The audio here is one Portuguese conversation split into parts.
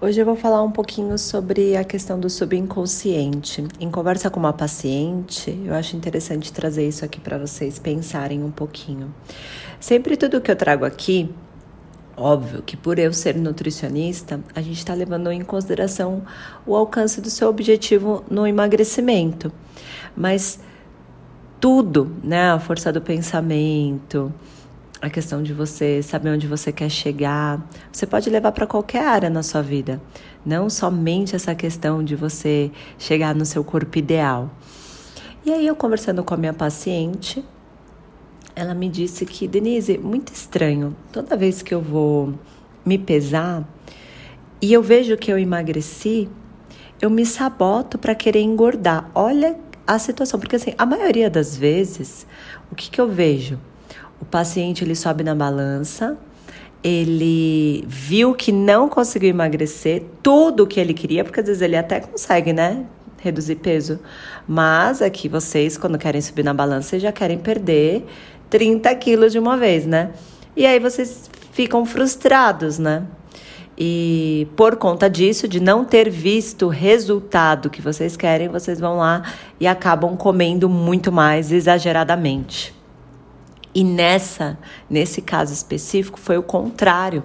Hoje eu vou falar um pouquinho sobre a questão do subconsciente. Em conversa com uma paciente, eu acho interessante trazer isso aqui para vocês pensarem um pouquinho. Sempre tudo que eu trago aqui, óbvio que por eu ser nutricionista, a gente está levando em consideração o alcance do seu objetivo no emagrecimento. Mas tudo, né, a força do pensamento, a questão de você saber onde você quer chegar, você pode levar para qualquer área na sua vida, não somente essa questão de você chegar no seu corpo ideal. E aí eu conversando com a minha paciente, ela me disse que, Denise, muito estranho, toda vez que eu vou me pesar e eu vejo que eu emagreci, eu me saboto para querer engordar. Olha a situação, porque assim, a maioria das vezes, o que, que eu vejo? O paciente ele sobe na balança, ele viu que não conseguiu emagrecer tudo o que ele queria, porque às vezes ele até consegue, né? Reduzir peso. Mas aqui vocês, quando querem subir na balança, já querem perder 30 quilos de uma vez, né? E aí vocês ficam frustrados, né? E por conta disso, de não ter visto o resultado que vocês querem, vocês vão lá e acabam comendo muito mais exageradamente. E nessa, nesse caso específico, foi o contrário.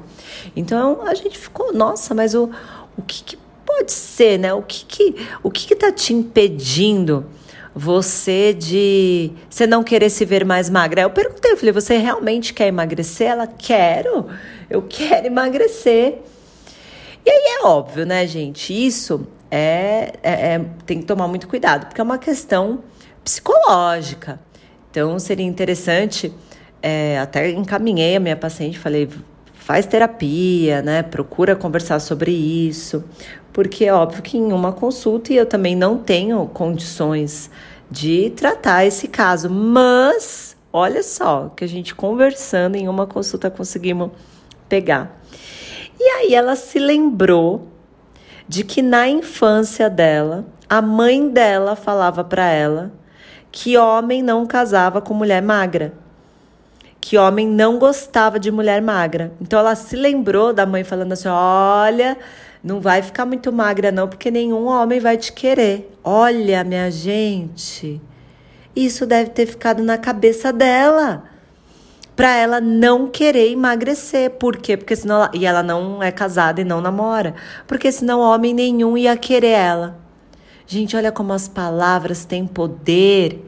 Então a gente ficou, nossa, mas o, o que, que pode ser, né? O que que, o que que tá te impedindo você de você não querer se ver mais magra? Eu perguntei, eu falei, você realmente quer emagrecer? Ela, quero, eu quero emagrecer. E aí é óbvio, né, gente? Isso é, é, é tem que tomar muito cuidado, porque é uma questão psicológica. Então, seria interessante, é, até encaminhei a minha paciente, falei, faz terapia, né? Procura conversar sobre isso, porque é óbvio que em uma consulta eu também não tenho condições de tratar esse caso, mas olha só que a gente conversando em uma consulta conseguimos pegar. E aí ela se lembrou de que na infância dela, a mãe dela falava para ela que homem não casava com mulher magra. Que homem não gostava de mulher magra. Então ela se lembrou da mãe falando assim: olha, não vai ficar muito magra, não, porque nenhum homem vai te querer. Olha, minha gente, isso deve ter ficado na cabeça dela. Para ela não querer emagrecer. Por quê? Porque senão ela, e ela não é casada e não namora. Porque senão homem nenhum ia querer ela. Gente, olha como as palavras têm poder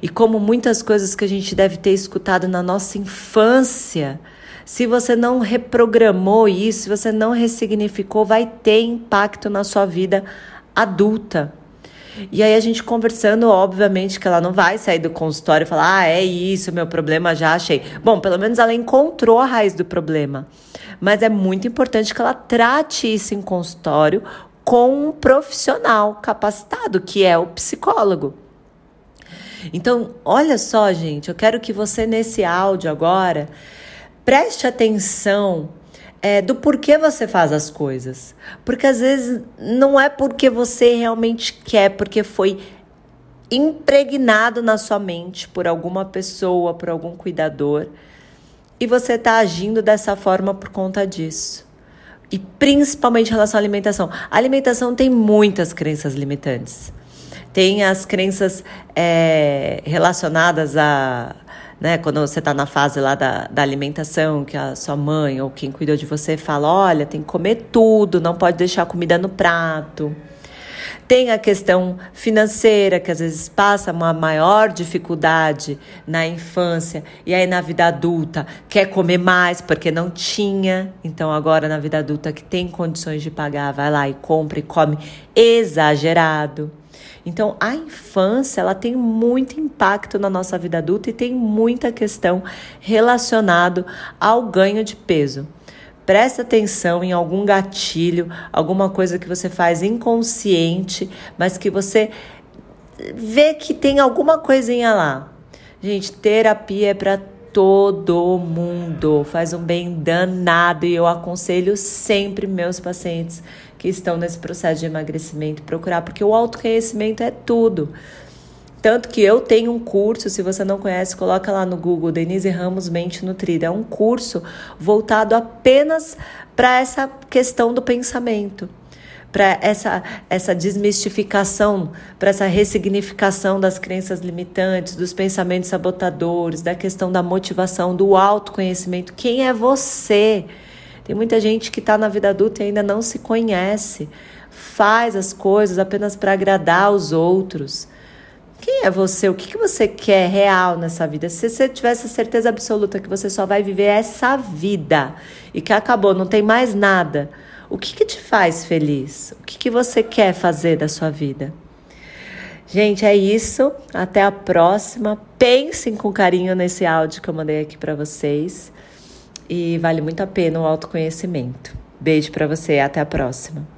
e como muitas coisas que a gente deve ter escutado na nossa infância. Se você não reprogramou isso, se você não ressignificou, vai ter impacto na sua vida adulta. E aí a gente conversando, obviamente que ela não vai sair do consultório e falar: "Ah, é isso, meu problema já achei". Bom, pelo menos ela encontrou a raiz do problema. Mas é muito importante que ela trate isso em consultório com um profissional capacitado, que é o psicólogo. Então, olha só, gente, eu quero que você nesse áudio agora preste atenção é, do porquê você faz as coisas. Porque às vezes não é porque você realmente quer, porque foi impregnado na sua mente por alguma pessoa, por algum cuidador, e você está agindo dessa forma por conta disso e principalmente em relação à alimentação. A alimentação tem muitas crenças limitantes. Tem as crenças é, relacionadas a. Né, quando você está na fase lá da, da alimentação, que a sua mãe ou quem cuidou de você fala: olha, tem que comer tudo, não pode deixar comida no prato. Tem a questão financeira, que às vezes passa uma maior dificuldade na infância e aí na vida adulta quer comer mais porque não tinha. Então agora na vida adulta que tem condições de pagar, vai lá e compra e come exagerado. Então, a infância, ela tem muito impacto na nossa vida adulta e tem muita questão relacionado ao ganho de peso. Presta atenção em algum gatilho, alguma coisa que você faz inconsciente, mas que você vê que tem alguma coisinha lá. Gente, terapia é para todo mundo, faz um bem danado e eu aconselho sempre meus pacientes que estão nesse processo de emagrecimento procurar, porque o autoconhecimento é tudo. Tanto que eu tenho um curso, se você não conhece, coloca lá no Google Denise Ramos Mente Nutrida. É um curso voltado apenas para essa questão do pensamento para essa, essa desmistificação, para essa ressignificação das crenças limitantes, dos pensamentos sabotadores, da questão da motivação, do autoconhecimento. Quem é você? Tem muita gente que está na vida adulta e ainda não se conhece, faz as coisas apenas para agradar os outros. Quem é você? O que, que você quer real nessa vida? Se você tivesse certeza absoluta que você só vai viver essa vida e que acabou, não tem mais nada o que, que te faz feliz? O que, que você quer fazer da sua vida? Gente, é isso. Até a próxima. Pensem com carinho nesse áudio que eu mandei aqui para vocês. E vale muito a pena o autoconhecimento. Beijo para você. Até a próxima.